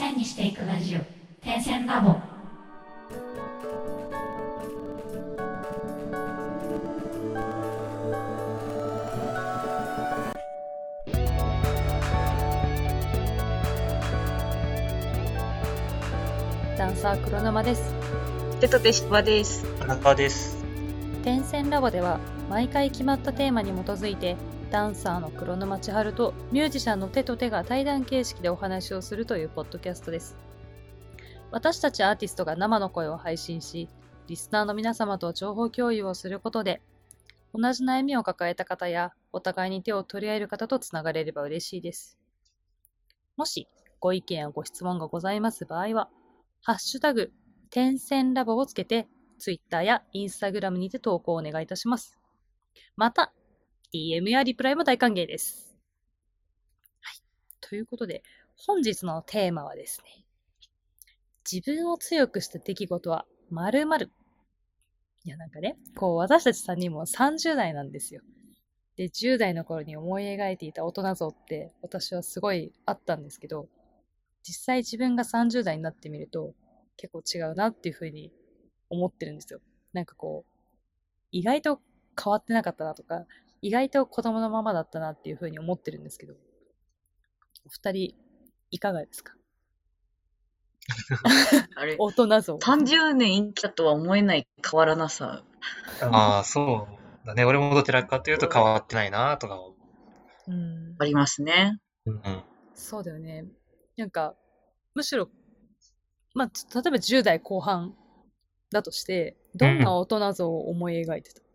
線にしていくラジオ点線ラボダンサー黒沼ですテトテシバです。田中です。点線ラボでは毎回決まったテーマに基づいてダンサーの黒沼千春とミュージシャンの手と手が対談形式でお話をするというポッドキャストです私たちアーティストが生の声を配信しリスナーの皆様と情報共有をすることで同じ悩みを抱えた方やお互いに手を取り合える方とつながれれば嬉しいですもしご意見やご質問がございます場合はハッシュタグ点線ラボをつけて、ツイッターやインスタグラムにて投稿をお願いいたします。また、DM やリプライも大歓迎です。はい。ということで、本日のテーマはですね、自分を強くした出来事は〇〇。いや、なんかね、こう、私たち3人も30代なんですよ。で、10代の頃に思い描いていた大人像って、私はすごいあったんですけど、実際自分が30代になってみると、結構違うなっていうふうに思ってるんですよ。なんかこう、意外と変わってなかったなとか、意外と子供のままだったなっていうふうに思ってるんですけど、お二人、いかがですか？あれ、大人像。30年生きたとは思えない変わらなさ。ああ、そうだね。俺もどちらかというと変わってないなとか思うんあ。りますね。う。うん。そうだよね。なんか、むしろ、まあ、つ例えば10代後半だとして、どんな大人像を思い描いてた、なん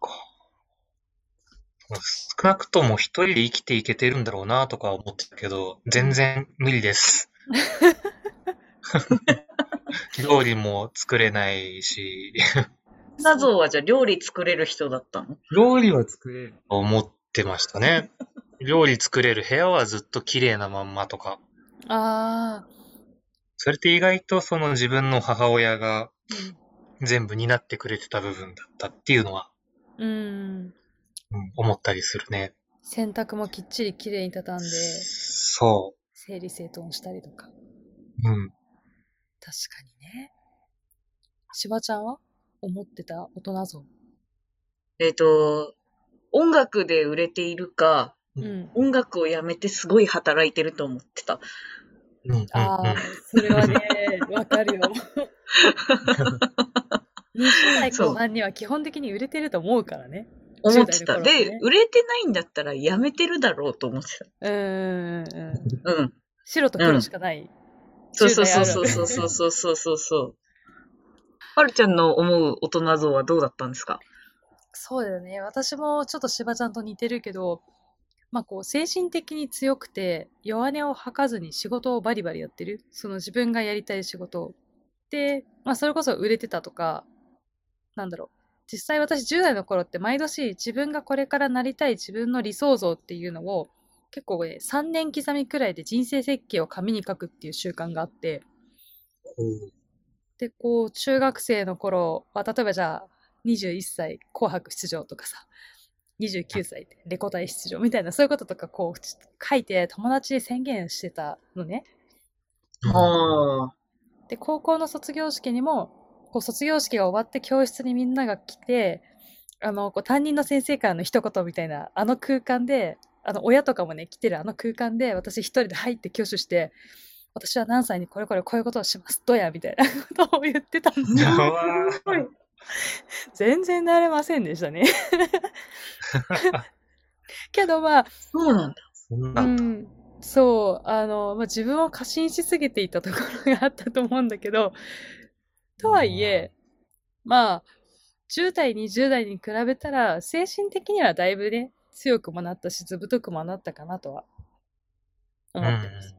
か。少なくとも一人で生きていけてるんだろうなとか思ってたけど、全然無理です。料理も作れないし、ナゾはじゃあ料理作れる人だったの？料理は作れると思ってましたね。料理作れる部屋はずっと綺麗なまんまとか。ああ、それって意外とその自分の母親が全部担ってくれてた部分だったっていうのは、うん。うん、思ったりするね。洗濯もきっちり綺麗に畳んで、そ整理整頓したりとか。う。うん。確かにね。しばちゃんは思ってた大人像？えっ、と、音楽で売れているか、うん。音楽をやめてすごい働いてると思ってた。うん、うん、ああうん。、それはね、わかるよ。20代後半には基本的に売れてると思うからね。思ってた。10代の頃はねで、売れてないんだったらやめてるだろうと思ってうーん。うんた。うん。白と黒しかない。そうそうそう10そう代あるあるそうそうそうそうそう。はるちゃんの思う大人像はどうだったんですか？そうだよね。私もちょっとしばちゃんと似てるけど、まあこう、精神的に強くて、弱音を吐かずに仕事をバリバリやってる。その自分がやりたい仕事を。で、まあそれこそ売れてたとか、なんだろう。実際私10代の頃って毎年自分がこれからなりたい自分の理想像っていうのを結構ね、3年刻みくらいで人生設計を紙に書くっていう習慣があって、で、こう、中学生の頃、まあ、例えばじゃあ、21歳紅白出場とかさ、29歳でレコ大出場みたいな、そういうこととかこう、ち書いて友達に宣言してたのね。で、高校の卒業式にも、こう、卒業式が終わって教室にみんなが来て、あの、こう担任の先生からの一言みたいな、あの空間で、あの、親とかもね、来てるあの空間で、私一人で入って挙手して、私は何歳にこれこれこういうことをします。どうやみたいなことを言ってたんですよ。全然なれませんでしたね。けどまあ、そうなんだ。う。ん、そう、あの、まあ、自分を過信しすぎていたところがあったと思うんだけど、とはいえ、まあ、10代、20代に比べたら、精神的にはだいぶね、強くもなったし、ずぶとくもなったかなとは思ってます。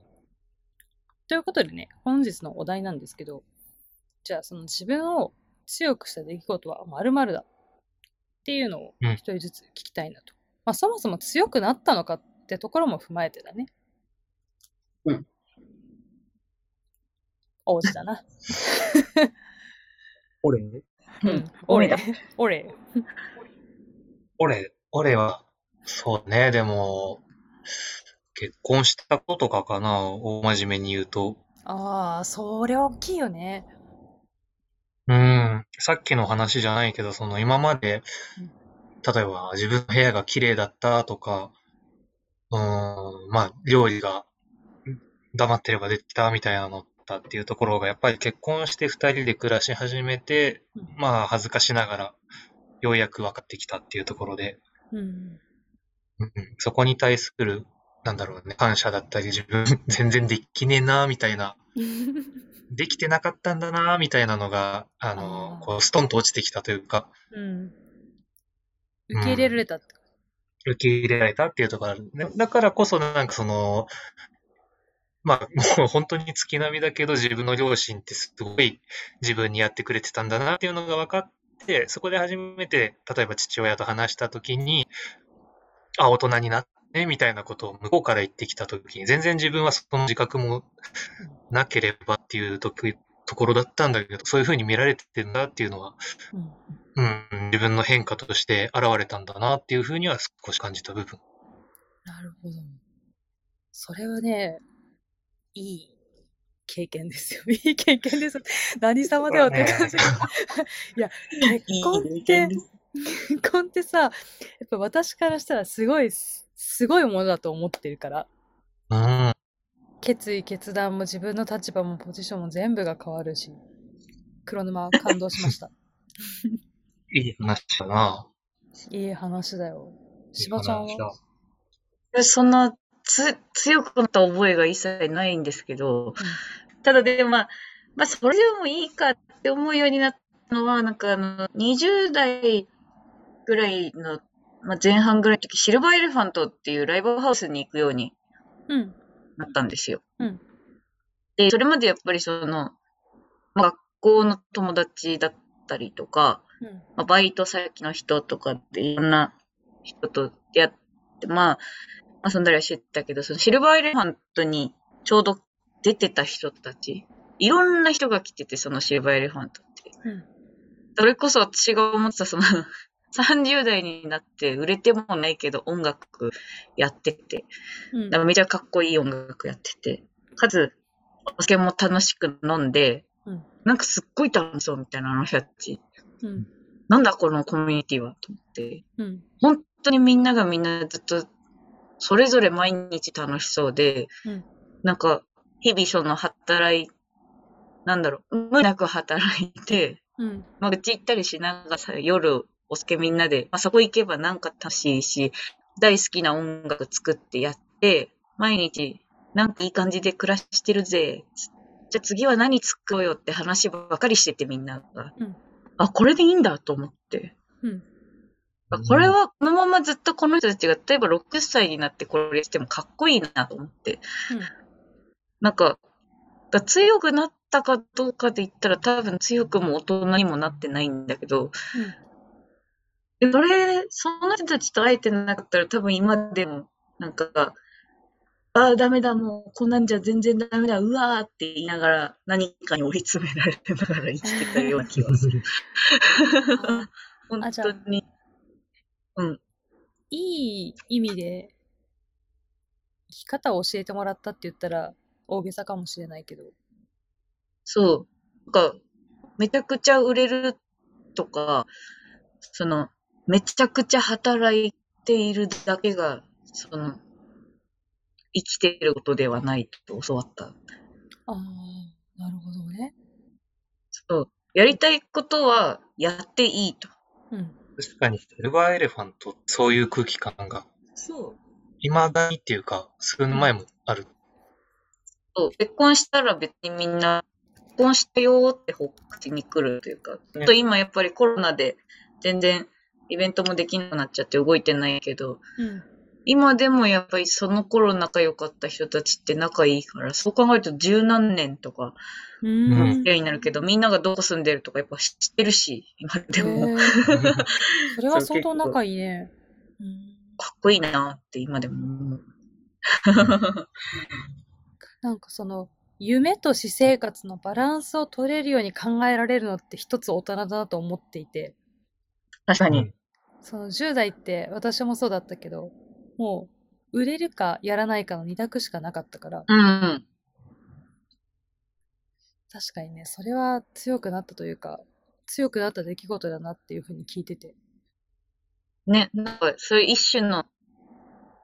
ということでね、本日のお題なんですけど、じゃあその自分を強くした出来事は〇〇だっていうのをうん一人ずつ聞きたいなと。まあそもそも強くなったのかってところも踏まえてだね。うん。王子だな。俺？うん。俺だ。。俺。俺、俺は、そうね、でも、結婚したこととかかな、大真面目に言うと。ああ、それ大きいよね。うん。さっきの話じゃないけど、その今までうん、例えば自分の部屋が綺麗だったとか、うーん、まあ、料理がうん黙ってればできたみたいなのだっていうところが、やっぱり結婚して二人で暮らし始めて、うんまあ、恥ずかしながら、ようやく分かってきたっていうところで、うん。うんうんそこに対する、なんだろうね、感謝だったり、自分 全然できねえな、みたいな、できてなかったんだな、みたいなのが、あのこう、ストンと落ちてきたというか、うん。受け入れられたって。受け入れられたっていうところある。ねだからこそ、なんかその、まあ、もう本当に月並みだけど、自分の両親ってすごい自分にやってくれてたんだなっていうのが分かって、そこで初めて、例えば父親と話したときに、あ、大人になって、みたいなことを向こうから言ってきたときに、全然自分はその自覚もなければっていうとところだったんだけど、そういうふうに見られてんだっていうのは、うん。うん、自分の変化として現れたんだなっていうふうには少し感じた部分。なるほど。それはね、いい経験ですよ。いい経験です。何様だよって感じ。いや、結婚って、結婚ってさ、やっぱ私からしたらすごい、すごいものだと思ってるから。うん。決意、決断も自分の立場もポジションも全部が変わるし。黒沼感動しました。いい話だな。いい話だよ。しばちゃんは？私そんなつ強くなった覚えが一切ないんですけど、ただでもまあ、まあそれでもいいかって思うようになったのは、なんかあの、20代ぐらいの、まあ、前半ぐらいの時、シルバーエレファントっていうライブハウスに行くようにうん。なったんですよ。うん。で、それまでやっぱりその、まあ、学校の友達だったりとか、うん。まあ、バイト先の人とかっていろんな人と出会って、まあ、遊んだりはしてたけど、そのシルバーエレファントにちょうど出てた人たち、いろんな人が来てて、そのシルバーエレファントって。うん。それこそ私が思ってた、その、30代になって売れてもないけど音楽やってて、うんなんかめちゃかっこいい音楽やってて、かつ、お酒も楽しく飲んで、うんなんかすっごい楽しそうみたいなあの人たち。うん。なんだこのコミュニティはと思って。うん。本当にみんながみんなずっと、それぞれ毎日楽しそうで、うん。なんか、日々その働い、なんだろう、無理なく働いて、うん。まあ、うち行ったりしながらさ、夜、お酒みんなで、まあ、そこ行けばなんか楽しいし、大好きな音楽作ってやって、毎日、なんかいい感じで暮らしてるぜ。じゃあ次は何作ろうよって話ばかりしててみんなが。うんあ、これでいいんだと思って。うん。あこれはこのままずっとこの人たちが、例えば60歳になってこれしてもかっこいいなと思って。なんか、が強くなったかどうかで言ったら多分強くも大人にもなってないんだけど、でそれ、その人たちと会えてなかったら多分今でも、なんか、ああ、ダメだ、もう、こんなんじゃ全然ダメだ、うわーって言いながら、何かに追い詰められてながら生きてたような気がする。あ 本あじゃあ当に。いい意味で生き方を教えてもらったって言ったら大げさかもしれないけど。そう。なんか、めちゃくちゃ売れるとか、その、めちゃくちゃ働いているだけが、その、生きてることではないと教わった。ああ、なるほどね。そう。やりたいことはやっていいと。うん。確かに、シルバーエレファント、そういう空気感が、そう。未だにっていうか、数年前もある。そう。結婚したら別にみんな、結婚したよーって報告しに来るというか、ちょっと今やっぱりコロナで全然イベントもできなくなっちゃって動いてないけど、うん。今でもやっぱりその頃仲良かった人たちって仲いいから、そう考えると十何年とかううんになるけど、みんながどこ住んでるとかやっぱ知ってるし、今でも。それは相当仲いいね。うんかっこいいなって今でも思う。なんかその夢と私生活のバランスを取れるように考えられるのって一つ大人だなと思っていて、確かに。うんその10代って私もそうだったけど、もう売れるかやらないかの二択しかなかったから、うん。確かにね、それは強くなったというか、強くなった出来事だなっていうふうに聞いてて。ね、なんか、そういう一種の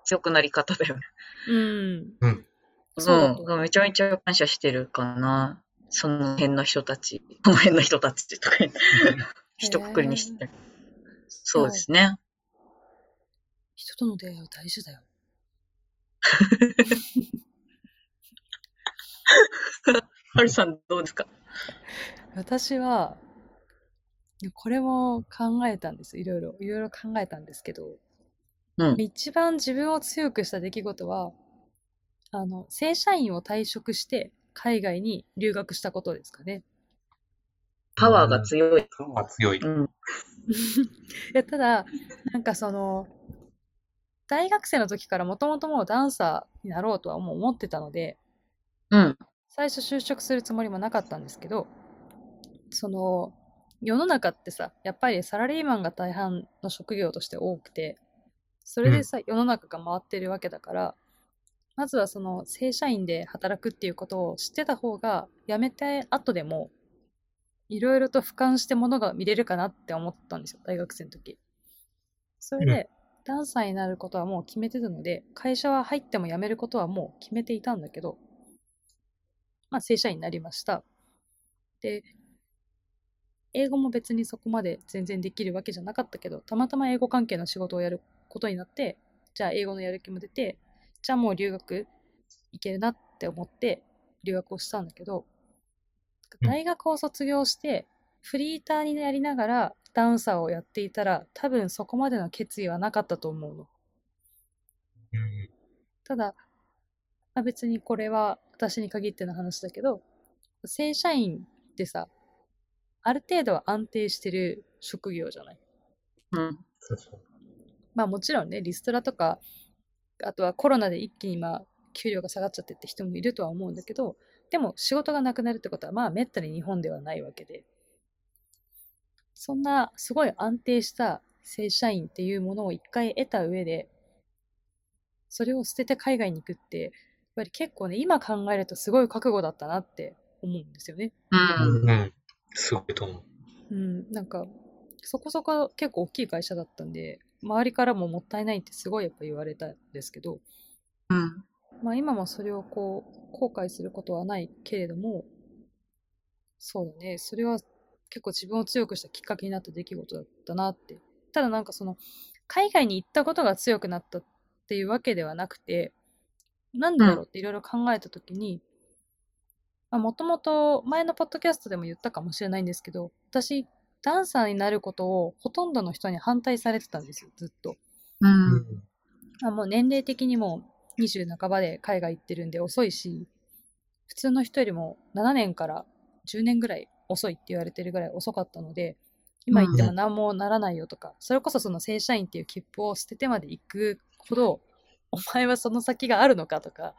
強くなり方だよね。うん。そうだとうん。めちゃめちゃ感謝してるかな。その辺の人たち。その辺の人たちとか言って、一括りにして。そうですね。人との出会いは大事だよ。はるさんどうですか？私は、これも考えたんです。いろいろ、いろいろ考えたんですけど、うん。一番自分を強くした出来事は、あの、正社員を退職して海外に留学したことですかね。パワーが強い。パワー強い。うん。いやただ、なんかその、大学生の時からもともともうダンサーになろうとはもう思ってたので、うん。最初就職するつもりもなかったんですけど、その、世の中ってさ、やっぱりサラリーマンが大半の職業として多くて、それでさ、世の中が回ってるわけだから、まずはその正社員で働くっていうことを知ってた方が、辞めて後でも、いろいろと俯瞰してものが見れるかなって思ったんですよ、大学生の時。それで、ダンサーになることはもう決めてたので、会社は入っても辞めることはもう決めていたんだけど、まあ、正社員になりました。で、英語も別にそこまで全然できるわけじゃなかったけど、たまたま英語関係の仕事をやることになって、じゃあ英語のやる気も出て、じゃあもう留学行けるなって思って留学をしたんだけど、うん大学を卒業して、フリーターになりながらダンサーをやっていたら、多分そこまでの決意はなかったと思うの。うんただ、まあ、別にこれは私に限っての話だけど、正社員ってさ、ある程度は安定してる職業じゃない？うん。まあもちろんね、リストラとか、あとはコロナで一気にまあ給料が下がっちゃってって人もいるとは思うんだけど、でも仕事がなくなるってことはまあめったに日本ではないわけで、そんなすごい安定した正社員っていうものを一回得た上で、それを捨てて海外に行くって、やっぱり結構ね、今考えるとすごい覚悟だったなって思うんですよね。うん。うん。すごいと思う。うん、なんか、そこそこ結構大きい会社だったんで、周りからももったいないってすごいやっぱ言われたんですけど、うん。まあ今もそれをこう、後悔することはないけれども、そうだね、それは結構自分を強くしたきっかけになった出来事だったなって。ただなんかその、海外に行ったことが強くなったっていうわけではなくて、なんでだろうっていろいろ考えたときに、まあもともと前のポッドキャストでも言ったかもしれないんですけど、私、ダンサーになることをほとんどの人に反対されてたんですよ、ずっと。うん。あもう年齢的にも20半ばで海外行ってるんで遅いし、普通の人よりも7年から10年ぐらい遅いって言われてるぐらい遅かったので、今行っても何もならないよとか、それこそその正社員っていう切符を捨ててまで行くほど、お前はその先があるのかとか、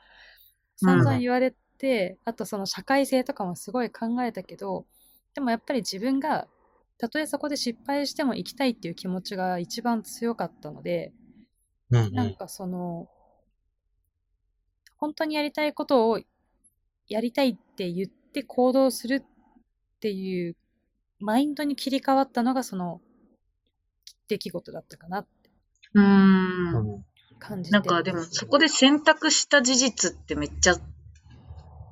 散々言われて、あとその社会性とかもすごい考えたけど、でもやっぱり自分が、たとえそこで失敗しても行きたいっていう気持ちが一番強かったので、うんうん。なんかその、本当にやりたいことをやりたいって言って行動するっていうマインドに切り替わったのがその出来事だったかなってうん。うん感じてなんかでもそこで選択した事実ってめっちゃ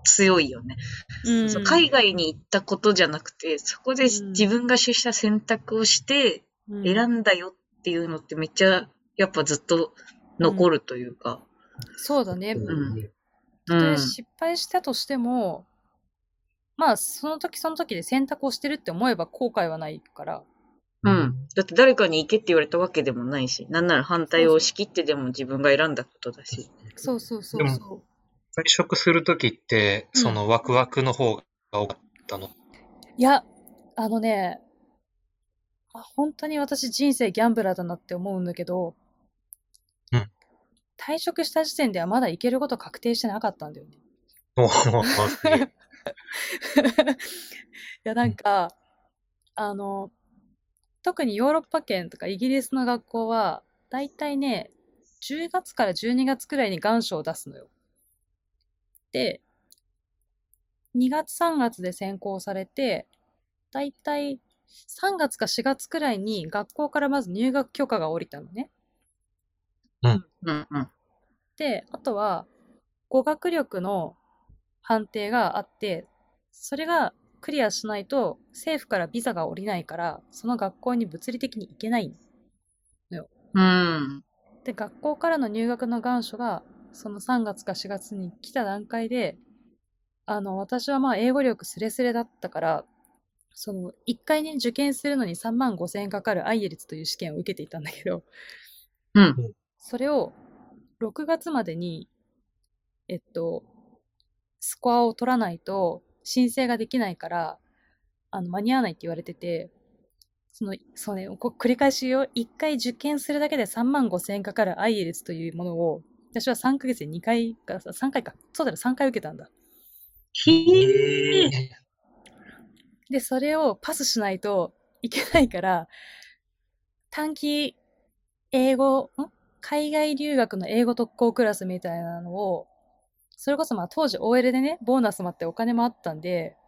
強いよね。うん海外に行ったことじゃなくて、そこでうん自分がした選択をしてうん選んだよっていうのってめっちゃやっぱずっと残るというか。そうだね。んたうん。とえ失敗したとしても、まあその時その時で選択をしてるって思えば後悔はないから、うん。だって誰かに行けって言われたわけでもないし、なんなら反対を押し切ってでも自分が選んだことだし。そうそうそうでそ退職するときって、うんそのワクワクの方が多かったの？う。いや、あのね、あ本当に私人生ギャンブラーだなって思うんだけど、うん退職した時点ではまだ行けること確定してなかったんだよね。おーすげえいや、なんか、あの、特にヨーロッパ圏とかイギリスの学校は、だいたいね、10月から12月くらいに願書を出すのよ。で、2月3月で選考されて、だいたい3月か4月くらいに学校からまず入学許可が下りたのね。うんうん。で、あとは語学力の判定があって、それがクリアしないと政府からビザが下りないから、その学校に物理的に行けないうん。で、学校からの入学の願書が、その3月か4月に来た段階で、あの、私はまあ英語力スレスレだったから、その、1回ね、受験するのに3万5千円かかる IELTS という試験を受けていたんだけど、うん。それを6月までに、えっと、スコアを取らないと申請ができないから、あの、間に合わないって言われてて、その、そうね、こ繰り返しよ、1回受験するだけで3万5千円かかる IELTS というものを、私は3ヶ月で2回か、3回か、そうだよ、3回受けたんだ。ひー。で、それをパスしないといけないから、短期英語、ん？海外留学の英語特攻クラスみたいなのを、それこそまあ当時 OL でね、ボーナスもあってお金もあったんで、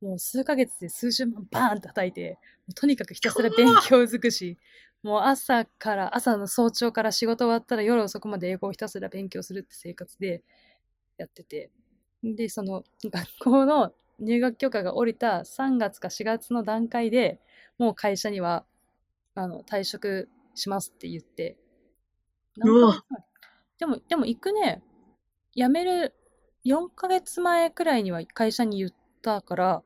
もう数ヶ月で数十万バーン叩いて、とにかくひたすら勉強尽くし、もう朝から、朝の早朝から仕事終わったら夜遅くまで英語をひたすら勉強するって生活でやってて、で、その学校の入学許可が下りた3月か4月の段階でもう会社にはあの退職しますって言って。うわ。何ヶ月前でも、でも行くね、辞める4ヶ月前くらいには会社に言ったから、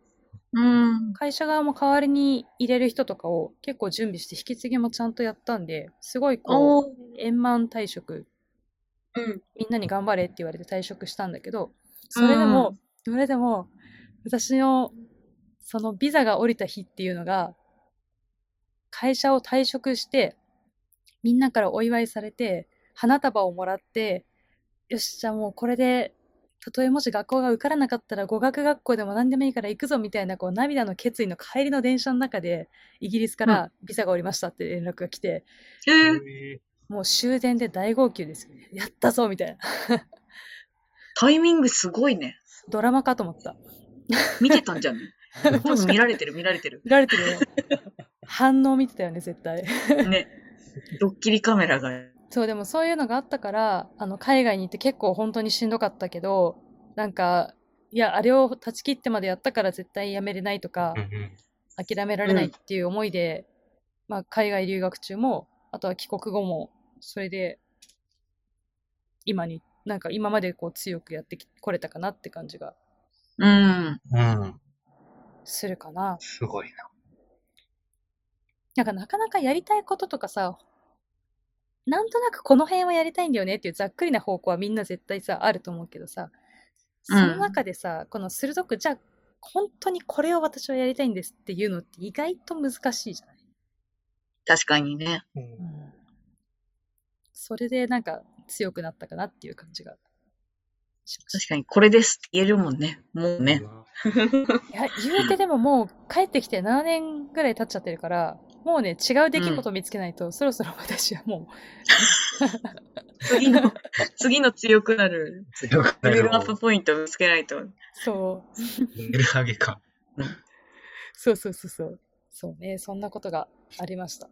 うん。会社側も代わりに入れる人とかを結構準備して引き継ぎもちゃんとやったんで、すごいこう。円満退職うん。みんなに頑張れって言われて退職したんだけど、それでも、それでも、私の、そのビザが降りた日っていうのが、会社を退職して、みんなからお祝いされて、花束をもらって、よし、じゃあもうこれで、たとえもし学校が受からなかったら語学学校でも何でもいいから行くぞみたいなこう涙の決意の帰りの電車の中でイギリスからビザが降りましたって連絡が来て、えー、えもう終電で大号泣ですよね。やったぞみたいな。タイミングすごいね。ドラマかと思った。見てたんじゃん。多分見られてる見られてる。見られてるよ。反応見てたよね、絶対。ね。ドッキリカメラが。そう、でもそういうのがあったから、あの、海外に行って結構本当にしんどかったけど、なんか、いや、あれを断ち切ってまでやったから絶対やめれないとかうん、うん諦められないっていう思いで、まあ、海外留学中も、あとは帰国後も、それで、今に、なんか今までこう強くやってきこれたかなって感じがうん。うん。するかな。すごいな。なんかなかなかやりたいこととかさ、なんとなくこの辺はやりたいんだよねっていうざっくりな方向はみんな絶対さ、あると思うけどさ、その中でさ、この鋭く、じゃあ本当にこれを私はやりたいんですっていうのって意外と難しいじゃない、確かにね。うんそれでなんか強くなったかなっていう感じが確かにこれですって言えるもんね。もうね。た。いや、言うてでももう帰ってきて7年ぐらい経っちゃってるから、もうね、違う出来事見つけないと、そろそろ私はも次の、次の強くなる強くなるレベルアップポイントを見つけないと。う、そう、レベル上げか。そうそうそうそう。そうね、そんなことがありました。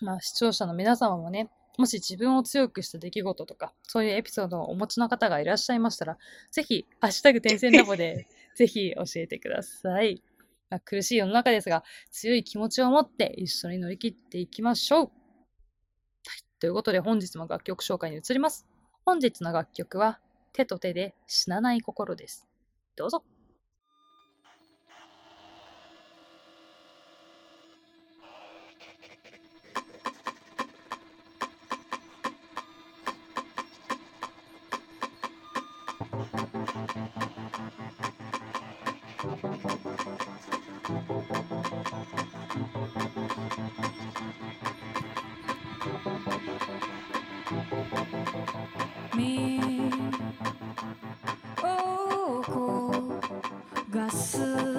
まあ、視聴者の皆様もね、もし自分を強くした出来事とか、そういうエピソードをお持ちの方がいらっしゃいましたら、ぜひ、ハッシュタグ点線ラボで、ぜひ教えてください。まあ、苦しい世の中ですが、強い気持ちを持って一緒に乗り切っていきましょう。はい、ということで、本日も楽曲紹介に移ります。本日の楽曲は、手と手で死なない心です。どうぞ。身を焦がす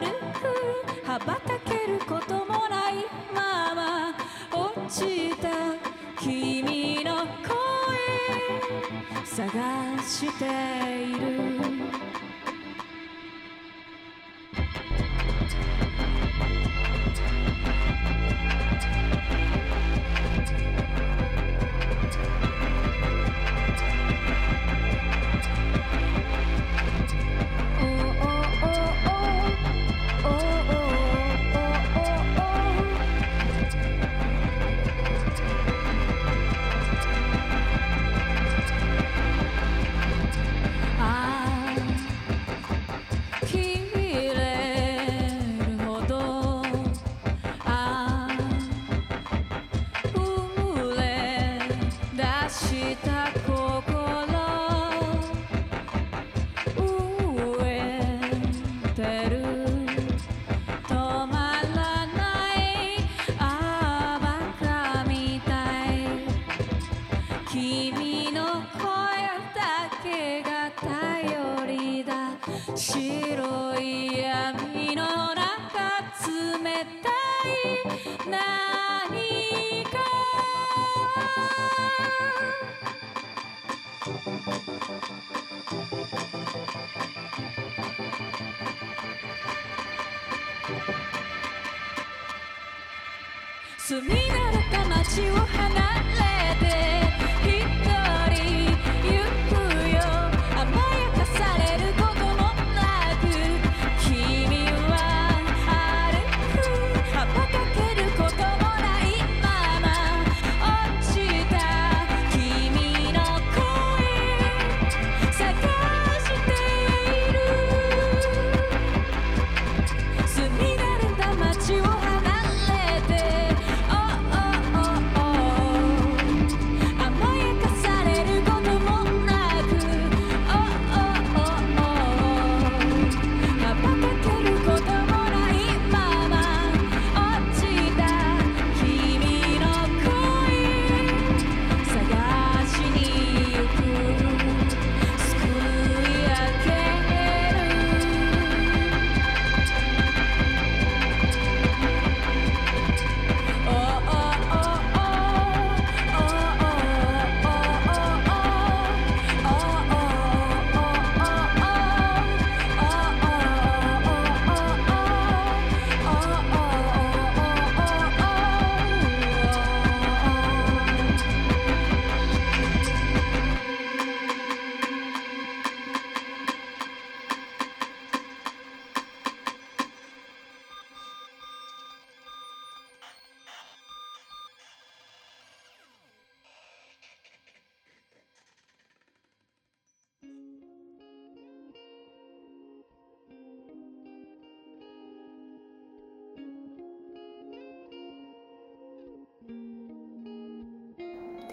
歩く羽ばたけることもないまま落ちた君の声探している。住み慣れた街を離れて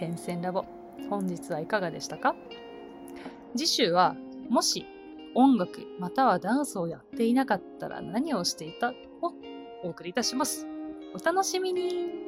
点線ラボ。本日はいかがでしたか？次週はもし音楽またはダンスをやっていなかったら何をしていた？をお送りいたします。お楽しみに。